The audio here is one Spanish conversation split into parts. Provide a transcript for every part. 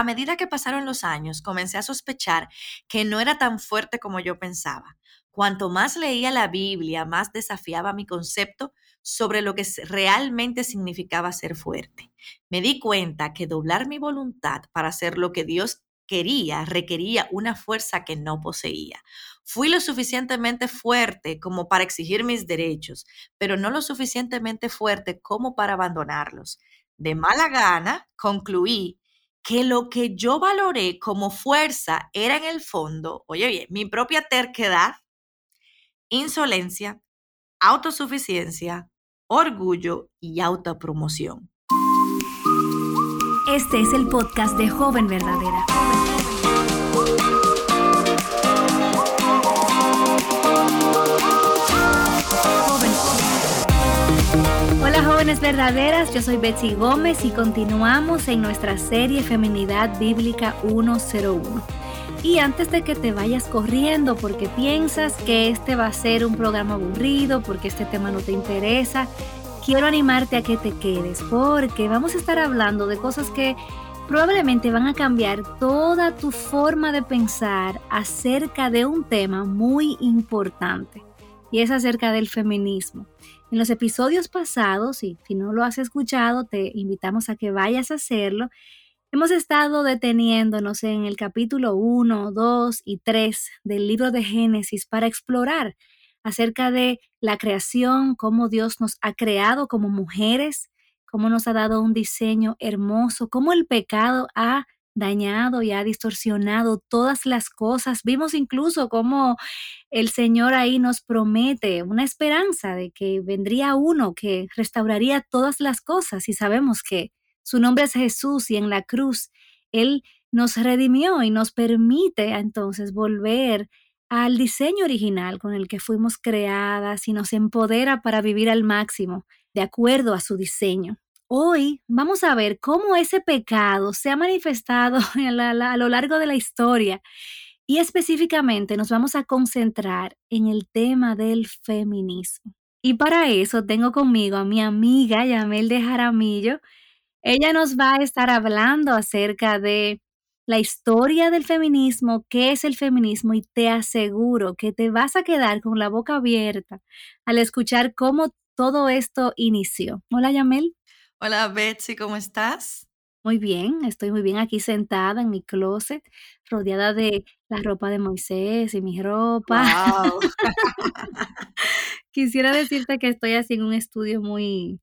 A medida que pasaron los años, comencé a sospechar que no era tan fuerte como yo pensaba. Cuanto más leía la Biblia, más desafiaba mi concepto sobre lo que realmente significaba ser fuerte. Me di cuenta que doblar mi voluntad para hacer lo que Dios quería requería una fuerza que no poseía. Fui lo suficientemente fuerte como para exigir mis derechos, pero no lo suficientemente fuerte como para abandonarlos. De mala gana, concluí que lo que yo valoré como fuerza era en el fondo, oye bien, mi propia terquedad, insolencia, autosuficiencia, orgullo y autopromoción. Este es el podcast de Joven Verdadera. Jóvenes verdaderas, yo soy Betsy Gómez y continuamos en nuestra serie Feminidad Bíblica 101. Y antes de que te vayas corriendo porque piensas que este va a ser un programa aburrido, porque este tema no te interesa, quiero animarte a que te quedes porque vamos a estar hablando de cosas que probablemente van a cambiar toda tu forma de pensar acerca de un tema muy importante y es acerca del feminismo. En los episodios pasados, y si no lo has escuchado, te invitamos a que vayas a hacerlo. Hemos estado deteniéndonos en el capítulo 1, 2 y 3 del libro de Génesis para explorar acerca de la creación, cómo Dios nos ha creado como mujeres, cómo nos ha dado un diseño hermoso, cómo el pecado ha dañado y ha distorsionado todas las cosas. Vimos incluso cómo el Señor ahí nos promete una esperanza de que vendría uno que restauraría todas las cosas y sabemos que su nombre es Jesús y en la cruz Él nos redimió y nos permite entonces volver al diseño original con el que fuimos creadas y nos empodera para vivir al máximo, de acuerdo a su diseño. Hoy vamos a ver cómo ese pecado se ha manifestado a, lo largo de la historia y específicamente nos vamos a concentrar en el tema del feminismo. Y para eso tengo conmigo a mi amiga Yamel de Jaramillo. Ella nos va a estar hablando acerca de la historia del feminismo, qué es el feminismo y te aseguro que te vas a quedar con la boca abierta al escuchar cómo todo esto inició. Hola Yamel. Hola Betsy, ¿cómo estás? Muy bien, estoy muy bien aquí sentada en mi closet, rodeada de la ropa de Moisés y mi ropa. Wow. Quisiera decirte que estoy así en un estudio muy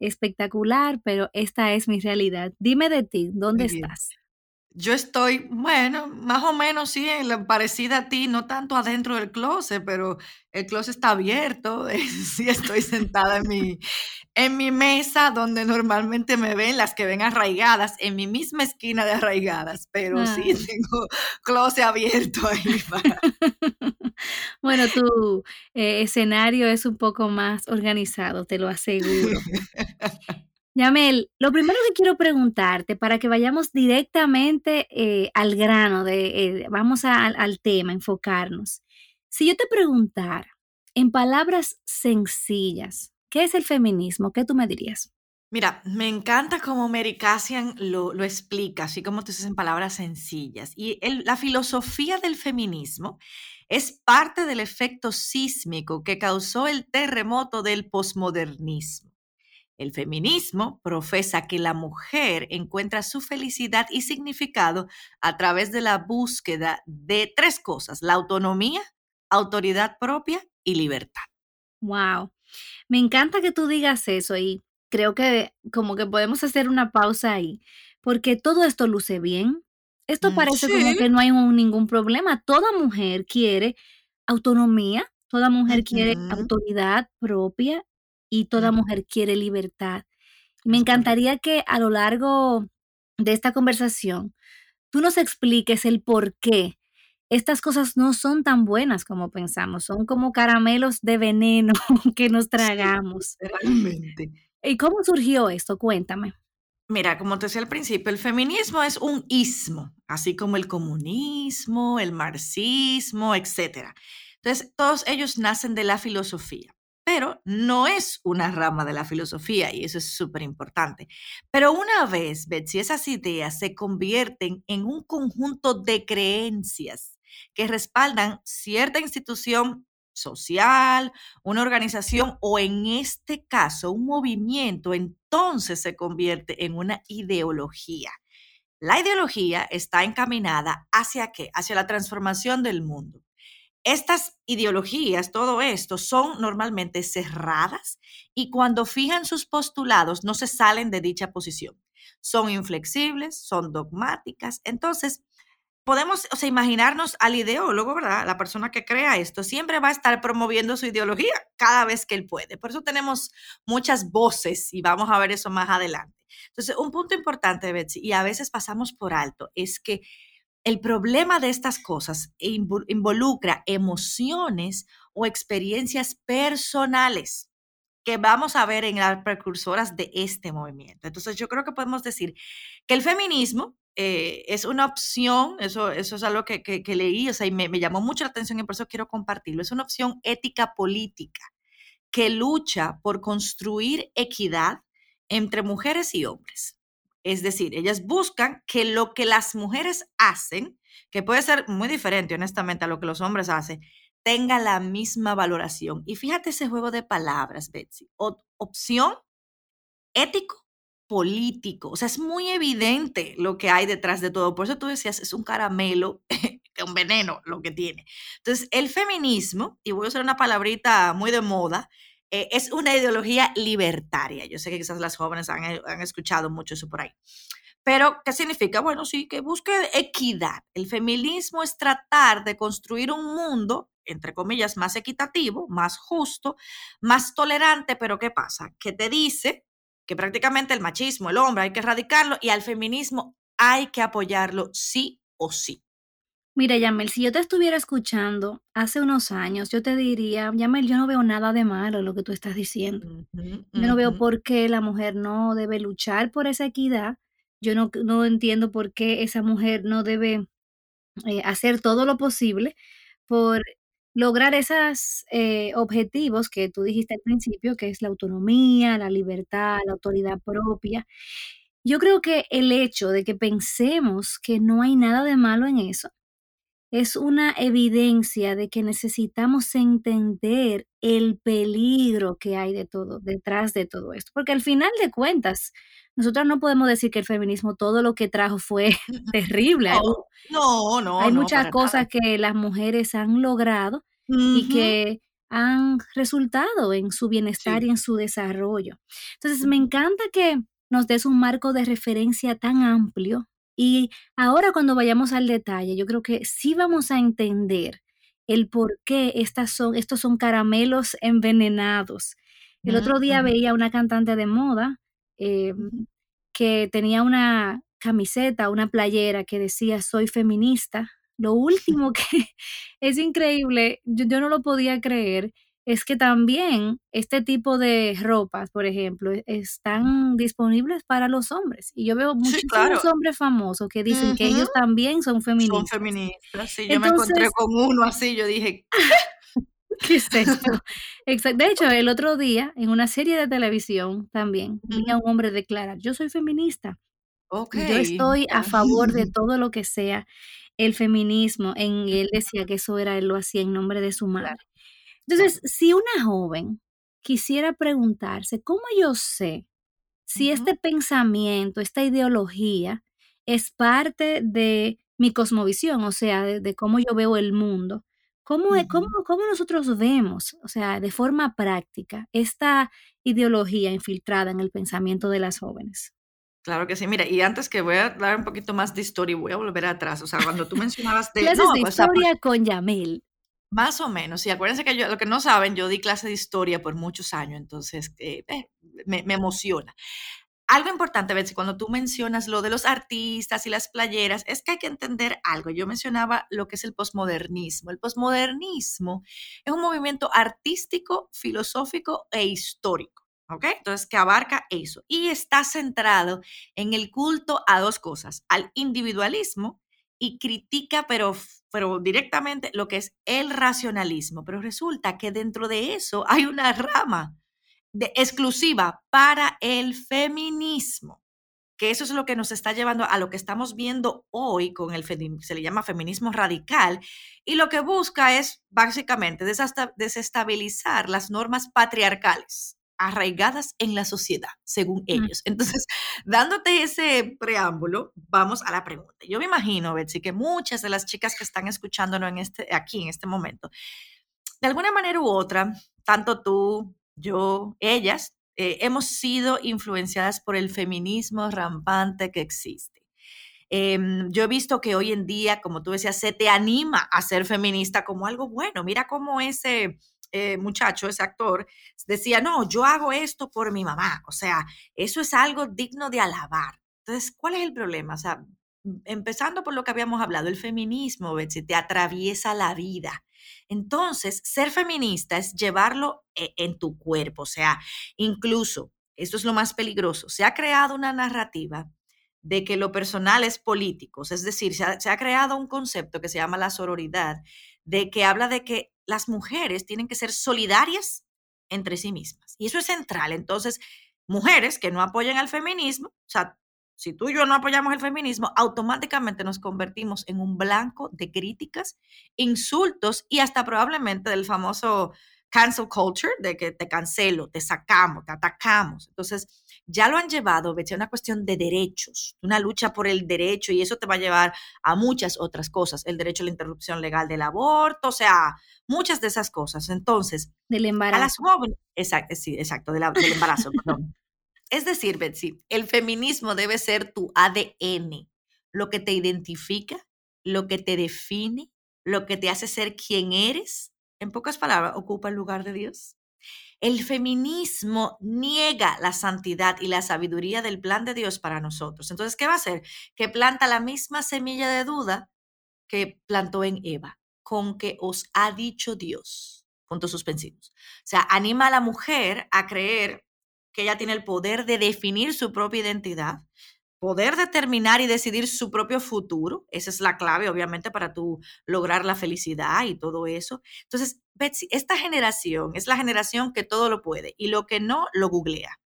espectacular, pero esta es mi realidad. Dime de ti, ¿dónde estás? Yo estoy, bueno, más o menos sí, parecida a ti, no tanto adentro del closet, pero el closet está abierto. sí, estoy sentada en mi, en mi mesa donde normalmente me ven las que ven arraigadas, en mi misma esquina de arraigadas, pero sí tengo closet abierto ahí para... bueno, tu eh, escenario es un poco más organizado, te lo aseguro. Yamel, lo primero que quiero preguntarte para que vayamos directamente eh, al grano, de, eh, vamos al tema, enfocarnos. Si yo te preguntara en palabras sencillas, ¿qué es el feminismo? ¿Qué tú me dirías? Mira, me encanta cómo Mary Cassian lo, explica, así como te dices en palabras sencillas. Y la filosofía del feminismo es parte del efecto sísmico que causó el terremoto del posmodernismo. El feminismo profesa que la mujer encuentra su felicidad y significado a través de la búsqueda de tres cosas, la autonomía, autoridad propia y libertad. Wow, me encanta que tú digas eso y creo que como que podemos hacer una pausa ahí, porque todo esto luce bien. Esto mm, parece como que no hay ningún problema. Toda mujer quiere autonomía, toda mujer quiere autoridad propia y toda mujer quiere libertad. Me encantaría que a lo largo de esta conversación tú nos expliques el por qué estas cosas no son tan buenas como pensamos, son como caramelos de veneno que nos tragamos. realmente. ¿Y cómo surgió esto? Cuéntame. Mira, como te decía al principio, el feminismo es un ismo, así como el comunismo, el marxismo, etc. Entonces, todos ellos nacen de la filosofía. Pero no es una rama de la filosofía y eso es súper importante. Pero una vez, Betsy, esas ideas se convierten en un conjunto de creencias que respaldan cierta institución social, una organización o en este caso un movimiento, entonces se convierte en una ideología. La ideología está encaminada hacia qué? Hacia la transformación del mundo. Estas ideologías, todo esto, son normalmente cerradas y cuando fijan sus postulados no se salen de dicha posición. Son inflexibles, son dogmáticas. Entonces, podemos o sea, imaginarnos al ideólogo, ¿verdad? La persona que crea esto siempre va a estar promoviendo su ideología cada vez que él puede. Por eso tenemos muchas voces y vamos a ver eso más adelante. Entonces, un punto importante, Betsy, y a veces pasamos por alto, es que el problema de estas cosas involucra emociones o experiencias personales que vamos a ver en las precursoras de este movimiento. Entonces, yo creo que podemos decir que el feminismo eh, es una opción, eso, es algo que, que, leí, o sea, y me, me, llamó mucho la atención y por eso quiero compartirlo, es una opción ética política que lucha por construir equidad entre mujeres y hombres. Es decir, ellas buscan que lo que las mujeres hacen, que puede ser muy diferente, honestamente, a lo que los hombres hacen, tenga la misma valoración. Y fíjate ese juego de palabras, Betsy. opción, ético, político. O sea, es muy evidente lo que hay detrás de todo. Por eso tú decías, es un caramelo, un veneno lo que tiene. Entonces, el feminismo, y voy a usar una palabrita muy de moda, eh, es una ideología libertaria. Yo sé que quizás las jóvenes han, eh, han escuchado mucho eso por ahí. Pero, ¿qué significa? Bueno, sí, que busque equidad. El feminismo es tratar de construir un mundo, entre comillas, más equitativo, más justo, más tolerante, pero ¿qué pasa? Que te dice que prácticamente el machismo, el hombre, hay que erradicarlo y al feminismo hay que apoyarlo sí o sí. Mira, Yamel, si yo te estuviera escuchando hace unos años, yo te diría, Yamel, yo no veo nada de malo en lo que tú estás diciendo. Yo no veo por qué la mujer no debe luchar por esa equidad. Yo no, no entiendo por qué esa mujer no debe eh, hacer todo lo posible por lograr esos eh, objetivos que tú dijiste al principio, que es la autonomía, la libertad, la autoridad propia. Yo creo que el hecho de que pensemos que no hay nada de malo en eso, es una evidencia de que necesitamos entender el peligro que hay de todo, detrás de todo esto. Porque al final de cuentas, nosotros no podemos decir que el feminismo todo lo que trajo fue terrible. No, no, Hay muchas cosas que las mujeres han logrado y que han resultado en su bienestar y en su desarrollo. Entonces, me encanta que nos des un marco de referencia tan amplio y ahora cuando vayamos al detalle, yo creo que sí vamos a entender el por qué estas son, estos son caramelos envenenados. El otro día veía una cantante de moda em, que tenía una camiseta, una playera que decía soy feminista. Lo último que es increíble, yo no lo podía creer, es que también este tipo de ropas, por ejemplo, e, están disponibles para los hombres. Y yo veo muchos hombres famosos que dicen que ellos también son feministas. Son feministas, sí. yo me encontré con uno así, yo dije... ¿Qué es esto? De hecho, el otro día, en una serie de televisión también, vi a un hombre declarar, yo soy feminista. Okay. Yo estoy a favor de todo lo que sea el feminismo. En él decía que eso era, él lo hacía en nombre de su madre. Entonces, si una joven quisiera preguntarse, ¿cómo yo sé si este pensamiento, esta ideología es parte de mi cosmovisión, o sea, de, cómo yo veo el mundo? ¿Cómo, cómo, ¿Cómo nosotros vemos, o sea, de forma práctica, esta ideología infiltrada en el pensamiento de las jóvenes? Claro que sí. Mira, y antes que voy a dar un poquito más de historia, voy a volver atrás. O sea, cuando tú mencionabas de... Clases de historia con Yamil. Más o menos, y acuérdense que yo, lo que no saben, yo di clase de historia por muchos años, entonces eh, eh, me, emociona. Algo importante, Betsy, cuando tú mencionas lo de los artistas y las playeras, es que hay que entender algo. Yo mencionaba lo que es el posmodernismo. El posmodernismo es un movimiento artístico, filosófico e histórico. ¿Ok? Entonces, que abarca eso. Y está centrado en el culto a dos cosas, al individualismo y critica, pero, pero directamente, lo que es el racionalismo. Pero resulta que dentro de eso hay una rama de, exclusiva para el feminismo que eso es lo que nos está llevando a lo que estamos viendo hoy con el, se le llama feminismo radical, y lo que busca es básicamente desestabilizar las normas patriarcales arraigadas en la sociedad, según mm. ellos. Entonces, dándote ese preámbulo, vamos a la pregunta. Yo me imagino, Betsy, que muchas de las chicas que están escuchándonos en este, aquí en este momento, de alguna manera u otra, tanto tú, yo, ellas, eh, hemos sido influenciadas por el feminismo rampante que existe. Em, yo he visto que hoy en día, como tú decías, se te anima a ser feminista como algo bueno. Mira cómo ese eh, muchacho, ese actor, decía, no, yo hago esto por mi mamá. O sea, eso es algo digno de alabar. Entonces, ¿cuál es el problema? O sea, empezando por lo que habíamos hablado, el feminismo, Betsy, te atraviesa la vida. Entonces, ser feminista es llevarlo e, en tu cuerpo, o sea, incluso, esto es lo más peligroso, se ha creado una narrativa de que lo personal es político, es decir, se ha, creado un concepto que se llama la sororidad, de que habla de que las mujeres tienen que ser solidarias entre sí mismas. Y eso es central. Entonces, mujeres que no apoyan al feminismo, o sea, si tú y yo no apoyamos el feminismo, automáticamente nos convertimos en un blanco de críticas, insultos y hasta probablemente del famoso cancel culture, de que te cancelo, te sacamos, te atacamos. Entonces, ya lo han llevado, a una cuestión de derechos, una lucha por el derecho y eso te va a llevar a muchas otras cosas, el derecho a la interrupción legal del aborto, o sea, muchas de esas cosas. Entonces, del embarazo. A las jóvenes, exacto, sí, exacto, del embarazo, perdón. Es decir, Betsy, el feminismo debe ser tu ADN, lo que te identifica, lo que te define, lo que te hace ser quien eres. En pocas palabras, ocupa el lugar de Dios. El feminismo niega la santidad y la sabiduría del plan de Dios para nosotros. Entonces, ¿qué va a hacer? Que planta la misma semilla de duda que plantó en Eva, con que os ha dicho Dios. Puntos suspensivos. O sea, anima a la mujer a creer que ella tiene el poder de definir su propia identidad, poder determinar y decidir su propio futuro. Esa es la clave, obviamente, para tú lograr la felicidad y todo eso. Entonces, Betsy, esta generación es la generación que todo lo puede y lo que no, lo googlea.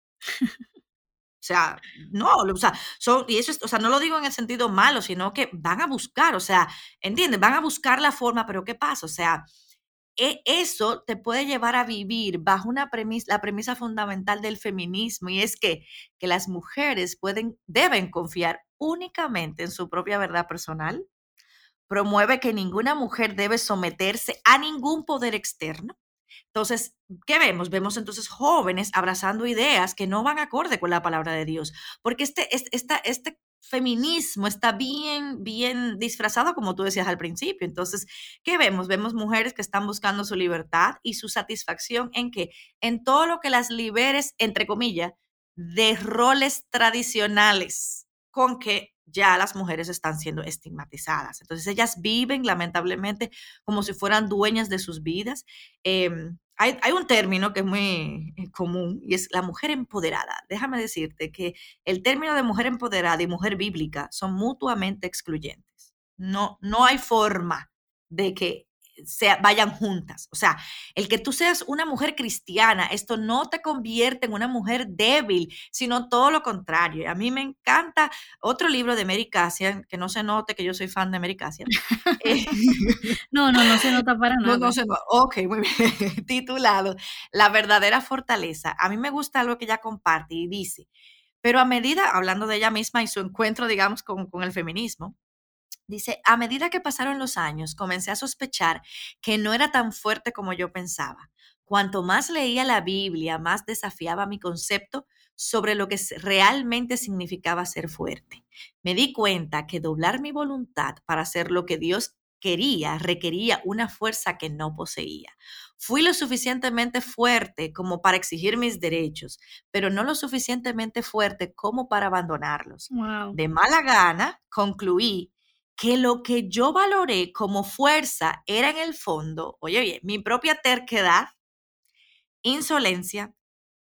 O sea, no, o sea, son, y eso o sea, no lo digo en el sentido malo, sino que van a buscar, o sea, ¿entiendes? Van a buscar la forma, pero ¿qué pasa? O sea, eso te puede llevar a vivir bajo una premisa, la premisa fundamental del feminismo y es que, que las mujeres pueden, deben confiar únicamente en su propia verdad personal, promueve que ninguna mujer debe someterse a ningún poder externo. Entonces, ¿qué vemos? Vemos entonces jóvenes abrazando ideas que no van acorde con la palabra de Dios, porque este, este, esta, este feminismo está bien, bien disfrazado, como tú decías al principio. Entonces, ¿qué vemos? Vemos mujeres que están buscando su libertad y su satisfacción en que, en todo lo que las liberes, entre comillas, de roles tradicionales con que ya las mujeres están siendo estigmatizadas. Entonces ellas viven lamentablemente como si fueran dueñas de sus vidas. Em, hay, un término que es muy eh, común y es la mujer empoderada. Déjame decirte que el término de mujer empoderada y mujer bíblica son mutuamente excluyentes. No, no hay forma de que se vayan juntas. O sea, el que tú seas una mujer cristiana, esto no te convierte en una mujer débil, sino todo lo contrario. A mí me encanta otro libro de Mary Cassian, que no se note que yo soy fan de Mary Cassian. Eh, no, no, no se nota para nada. No, no se nota. Ok, muy bien. Titulado La verdadera fortaleza. A mí me gusta algo que ella comparte y dice, pero a medida, hablando de ella misma y su encuentro, digamos, con, con el feminismo, Dice, a medida que pasaron los años, comencé a sospechar que no era tan fuerte como yo pensaba. Cuanto más leía la Biblia, más desafiaba mi concepto sobre lo que realmente significaba ser fuerte. Me di cuenta que doblar mi voluntad para hacer lo que Dios quería requería una fuerza que no poseía. Fui lo suficientemente fuerte como para exigir mis derechos, pero no lo suficientemente fuerte como para abandonarlos. De mala gana, concluí que lo que yo valoré como fuerza era en el fondo, oye bien, mi propia terquedad, insolencia,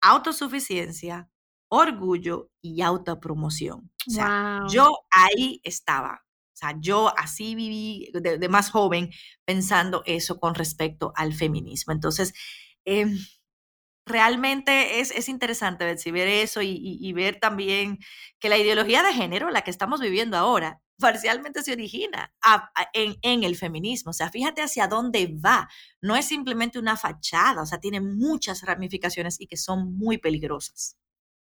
autosuficiencia, orgullo y autopromoción. O sea, yo ahí estaba. O sea, yo así viví de, más joven pensando eso con respecto al feminismo. Entonces, em, realmente es, es, interesante ver eso y, ver también que la ideología de género, la que estamos viviendo ahora, parcialmente se origina en, en, el feminismo. O sea, fíjate hacia dónde va. No es simplemente una fachada, o sea, tiene muchas ramificaciones y que son muy peligrosas.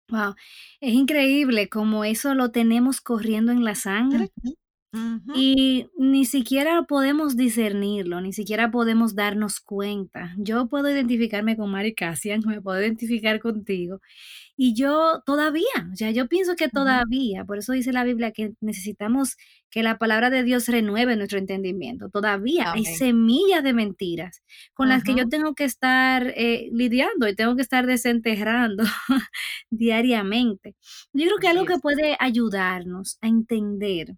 Wow, es increíble como eso lo tenemos corriendo en la sangre. Y ni siquiera podemos discernirlo, ni siquiera podemos darnos cuenta. Yo puedo identificarme con Mari Cassian, me puedo identificar contigo. Y yo todavía, o sea, yo pienso que todavía, por eso dice la Biblia que necesitamos que la palabra de Dios renueve nuestro entendimiento. Todavía hay semillas de mentiras con las que yo tengo que estar eh, lidiando y tengo que estar desenterrando diariamente. Yo creo que algo que puede ayudarnos a entender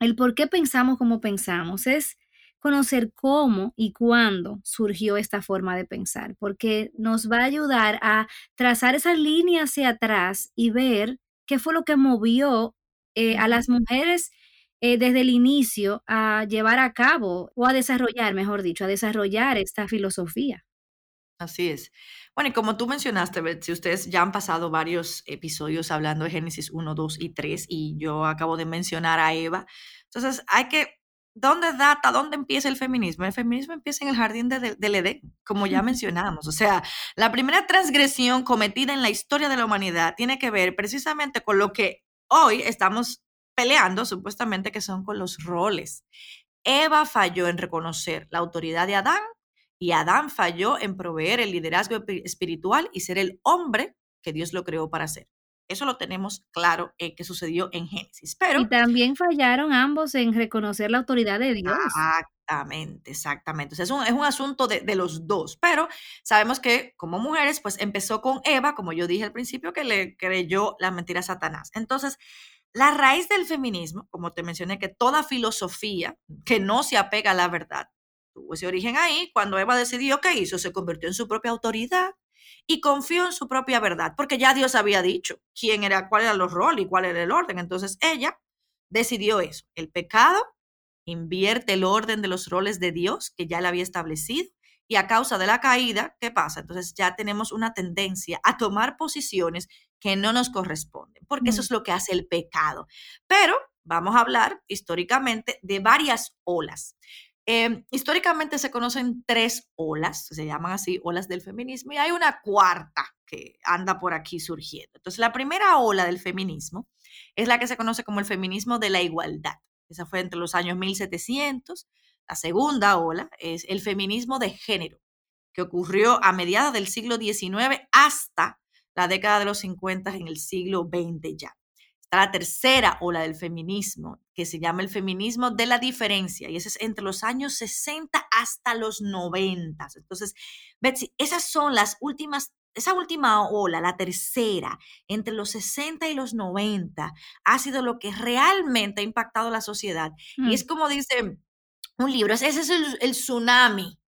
el por qué pensamos como pensamos es conocer cómo y cuándo surgió esta forma de pensar, porque nos va a ayudar a trazar esa línea hacia atrás y ver qué fue lo que movió eh, a las mujeres eh, desde el inicio a llevar a cabo o a desarrollar, mejor dicho, a desarrollar esta filosofía. Así es. Bueno, y como tú mencionaste, si ustedes ya han pasado varios episodios hablando de Génesis 1, 2 y 3, y yo acabo de mencionar a Eva, entonces hay que, ¿dónde data, dónde empieza el feminismo? El feminismo empieza en el jardín de, del Edén, como ya mencionamos. O sea, la primera transgresión cometida en la historia de la humanidad tiene que ver precisamente con lo que hoy estamos peleando, supuestamente, que son con los roles. Eva falló en reconocer la autoridad de Adán y Adán falló en proveer el liderazgo espiritual y ser el hombre que Dios lo creó para ser. Eso lo tenemos claro eh, que sucedió en Génesis. Pero, y también fallaron ambos en reconocer la autoridad de Dios. Exactamente, exactamente. O sea, es, un, es un asunto de, de, los dos, pero sabemos que como mujeres, pues empezó con Eva, como yo dije al principio, que le creyó la mentira a Satanás. Entonces, la raíz del feminismo, como te mencioné, que toda filosofía que no se apega a la verdad, tuvo ese origen ahí, cuando Eva decidió qué hizo, se convirtió en su propia autoridad y confió en su propia verdad, porque ya Dios había dicho quién era, cuál era los roles y cuál era el orden. Entonces ella decidió eso. El pecado invierte el orden de los roles de Dios que ya le había establecido y a causa de la caída, ¿qué pasa? Entonces ya tenemos una tendencia a tomar posiciones que no nos corresponden, porque eso mm. es lo que hace el pecado. Pero vamos a hablar históricamente de varias olas. Em, históricamente se conocen tres olas, se llaman así, olas del feminismo, y hay una cuarta que anda por aquí surgiendo. Entonces, la primera ola del feminismo es la que se conoce como el feminismo de la igualdad. Esa fue entre los años 1700. La segunda ola es el feminismo de género, que ocurrió a mediados del siglo XIX hasta la década de los 50 en el siglo XX ya. Está la tercera ola del feminismo, que se llama el feminismo de la diferencia, y ese es entre los años 60 hasta los 90. Entonces, Betsy, esas son las últimas, esa última ola, la tercera, entre los 60 y los 90, ha sido lo que realmente ha impactado la sociedad. Y es mm. como dice un libro, ese es el, el tsunami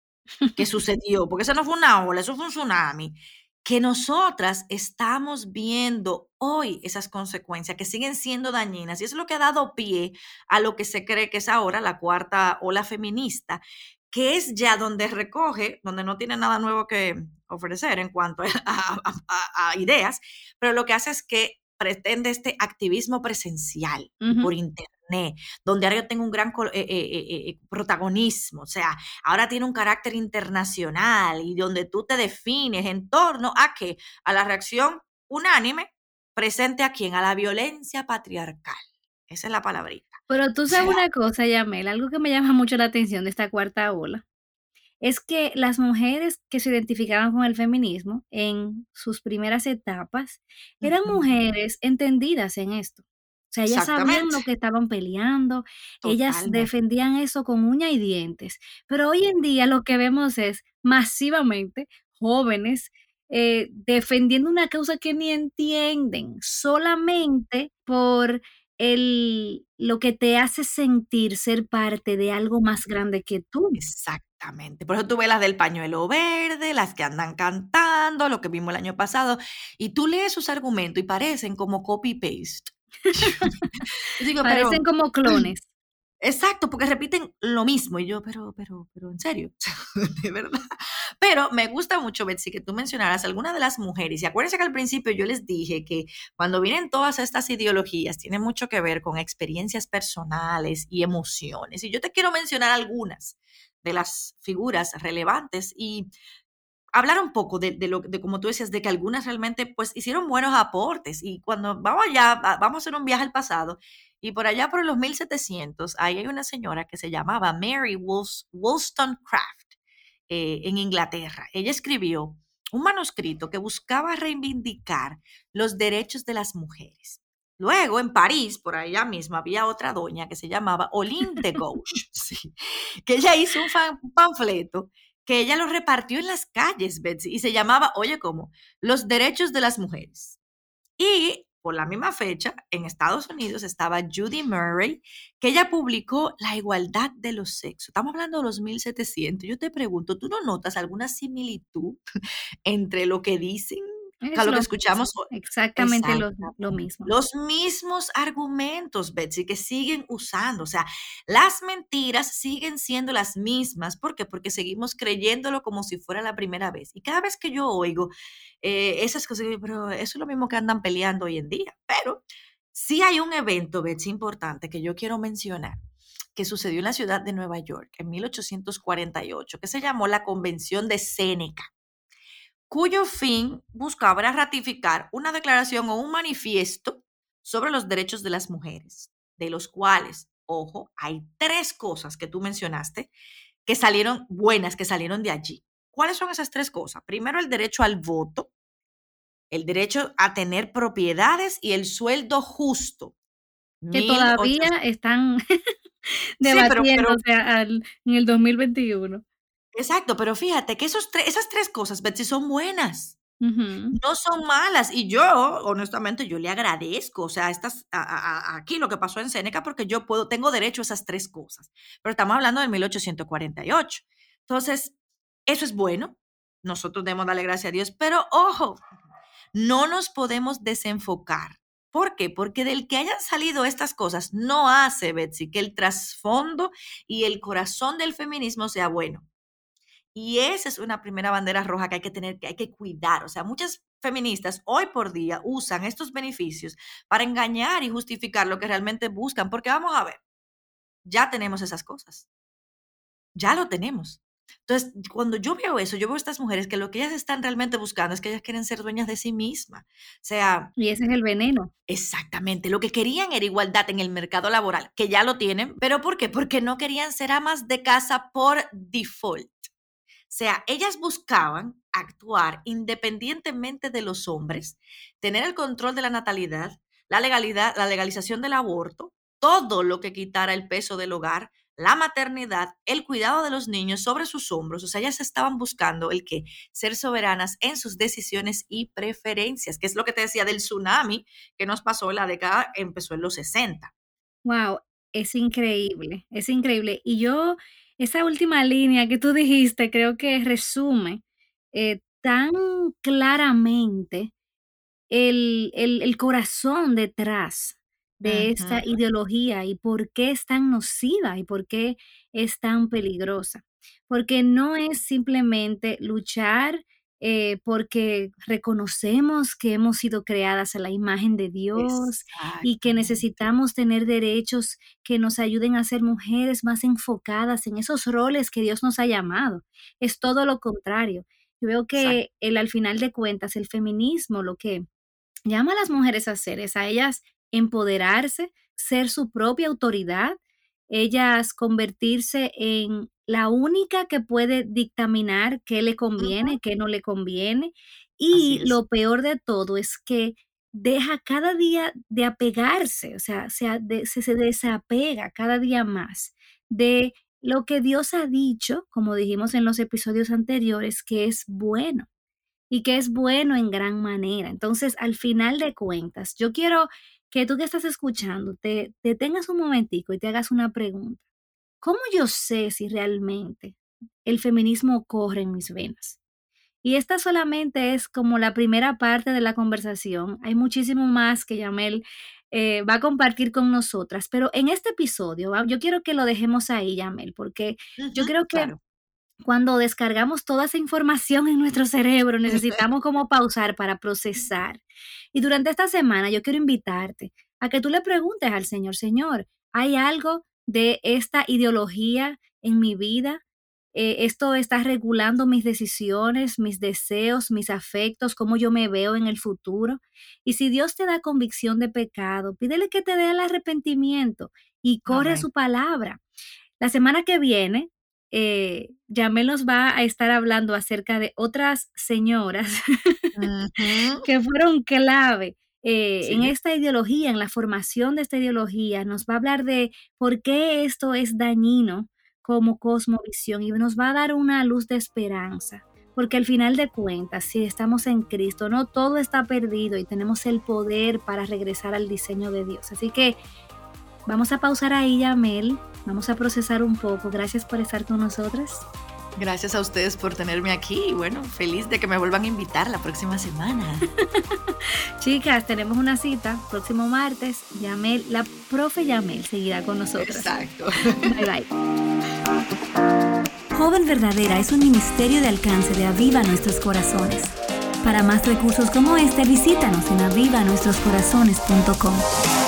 que sucedió, porque eso no fue una ola, eso fue un tsunami que nosotras estamos viendo hoy esas consecuencias que siguen siendo dañinas y es lo que ha dado pie a lo que se cree que es ahora la cuarta ola feminista, que es ya donde recoge, donde no tiene nada nuevo que ofrecer en cuanto a, ideas, pero lo que hace es que pretende este activismo presencial por internet donde ahora yo tengo un gran eh, eh, eh, protagonismo, o sea, ahora tiene un carácter internacional y donde tú te defines en torno a qué? A la reacción unánime presente a quién? A la violencia patriarcal. Esa es la palabrita. Pero tú sabes una cosa, Yamel, algo que me llama mucho la atención de esta cuarta ola, es que las mujeres que se identificaban con el feminismo en sus primeras etapas eran mujeres entendidas en esto. O sea, ellas sabían lo que estaban peleando, ellas defendían eso con uña y dientes. Pero hoy en día lo que vemos es masivamente jóvenes eh, defendiendo una causa que ni entienden, solamente por el, lo que te hace sentir ser parte de algo más grande que tú. Exactamente. Por eso tú ves las del pañuelo verde, las que andan cantando, lo que vimos el año pasado, y tú lees sus argumentos y parecen como copy-paste. Parecen como clones. Exacto, porque repiten lo mismo. Y yo, pero, pero, pero, en serio, de verdad. Pero me gusta mucho, Betsy, que tú mencionaras algunas de las mujeres. Y acuérdense que al principio yo les dije que cuando vienen todas estas ideologías, tiene mucho que ver con experiencias personales y emociones. Y yo te quiero mencionar algunas de las figuras relevantes y hablar un poco de, lo de como tú decías, de que algunas realmente pues hicieron buenos aportes. Y cuando vamos allá, vamos a hacer un viaje al pasado y por allá por los 1700, ahí hay una señora que se llamaba Mary Wollstonecraft eh, en Inglaterra. Ella escribió un manuscrito que buscaba reivindicar los derechos de las mujeres. Luego, en París, por allá mismo, había otra doña que se llamaba Olin de Gauche, que ella hizo un, panfleto que ella lo repartió en las calles, Betsy, y se llamaba, oye, ¿cómo? Los derechos de las mujeres. Y por la misma fecha, en Estados Unidos estaba Judy Murray, que ella publicó La igualdad de los sexos. Estamos hablando de los 1700. Yo te pregunto, ¿tú no notas alguna similitud entre lo que dicen a lo, que escuchamos. Exactamente lo, mismo. Los mismos argumentos, Betsy, que siguen usando. O sea, las mentiras siguen siendo las mismas. ¿Por qué? Porque seguimos creyéndolo como si fuera la primera vez. Y cada vez que yo oigo eh, esas cosas, pero eso es lo mismo que andan peleando hoy en día. Pero sí hay un evento, Betsy, importante que yo quiero mencionar que sucedió en la ciudad de Nueva York en 1848, que se llamó la Convención de Séneca cuyo fin buscaba ratificar una declaración o un manifiesto sobre los derechos de las mujeres, de los cuales, ojo, hay tres cosas que tú mencionaste que salieron buenas, que salieron de allí. ¿Cuáles son esas tres cosas? Primero, el derecho al voto, el derecho a tener propiedades y el sueldo justo. Que todavía están debatiendo en el 2021. Exacto, pero fíjate que esos esas tres cosas, Betsy, son buenas. No son malas. Y yo, honestamente, yo le agradezco, o sea, estas, aquí lo que pasó en Seneca, porque yo puedo, tengo derecho a esas tres cosas. Pero estamos hablando de 1848. Entonces, eso es bueno. Nosotros debemos darle gracias a Dios. Pero ojo, no nos podemos desenfocar. ¿Por qué? Porque del que hayan salido estas cosas no hace, Betsy, que el trasfondo y el corazón del feminismo sea bueno. Y esa es una primera bandera roja que hay que tener, que hay que cuidar. O sea, muchas feministas hoy por día usan estos beneficios para engañar y justificar lo que realmente buscan, porque vamos a ver, ya tenemos esas cosas. Ya lo tenemos. Entonces, cuando yo veo eso, yo veo a estas mujeres que lo que ellas están realmente buscando es que ellas quieren ser dueñas de sí mismas. O sea... Y ese es el veneno. Exactamente. Lo que querían era igualdad en el mercado laboral, que ya lo tienen. ¿Pero por qué? Porque no querían ser amas de casa por default. Sea, ellas buscaban actuar independientemente de los hombres, tener el control de la natalidad, la legalidad, la legalización del aborto, todo lo que quitara el peso del hogar, la maternidad, el cuidado de los niños sobre sus hombros. O sea, ellas estaban buscando el que ser soberanas en sus decisiones y preferencias, que es lo que te decía del tsunami que nos pasó en la década, empezó en los 60. Wow, es increíble, es increíble. Y yo esa última línea que tú dijiste creo que resume eh, tan claramente el, el, corazón detrás de esta ideología y por qué es tan nociva y por qué es tan peligrosa. Porque no es simplemente luchar eh, porque reconocemos que hemos sido creadas a la imagen de Dios y que necesitamos tener derechos que nos ayuden a ser mujeres más enfocadas en esos roles que Dios nos ha llamado. Es todo lo contrario. Yo veo que el, al final de cuentas el feminismo lo que llama a las mujeres a hacer es a ellas empoderarse, ser su propia autoridad, ellas convertirse en la única que puede dictaminar qué le conviene, qué no le conviene. Y lo peor de todo es que deja cada día de apegarse, o sea, se, se, desapega cada día más de lo que Dios ha dicho, como dijimos en los episodios anteriores, que es bueno y que es bueno en gran manera. Entonces, al final de cuentas, yo quiero que tú que estás escuchando te, te tengas un momentico y te hagas una pregunta. ¿cómo yo sé si realmente el feminismo corre en mis venas? Y esta solamente es como la primera parte de la conversación. Hay muchísimo más que Yamel eh, va a compartir con nosotras. Pero en este episodio, yo quiero que lo dejemos ahí, Yamel, porque yo creo que cuando descargamos toda esa información en nuestro cerebro, necesitamos como pausar para procesar. Y durante esta semana yo quiero invitarte a que tú le preguntes al Señor, Señor, ¿hay algo de esta ideología en mi vida? Eh, esto está regulando mis decisiones, mis deseos, mis afectos, cómo yo me veo en el futuro. Y si Dios te da convicción de pecado, pídele que te dé el arrepentimiento y corre su palabra. La semana que viene eh, Yamel nos va a estar hablando acerca de otras señoras que fueron clave eh, en esta ideología, en la formación de esta ideología. Nos va a hablar de por qué esto es dañino como cosmovisión y nos va a dar una luz de esperanza. Porque al final de cuentas, si estamos en Cristo, no todo está perdido y tenemos el poder para regresar al diseño de Dios. Así que vamos a pausar ahí, Yamel, Vamos a procesar un poco. Gracias por estar con nosotras. Gracias a ustedes por tenerme aquí y bueno, feliz de que me vuelvan a invitar la próxima semana. Chicas, tenemos una cita próximo martes. Yamel, la profe Yamel seguirá con nosotros. Exacto. Bye bye. Joven Verdadera es un ministerio de alcance de Aviva Nuestros Corazones. Para más recursos como este, visítanos en avivanuestroscorazones.com.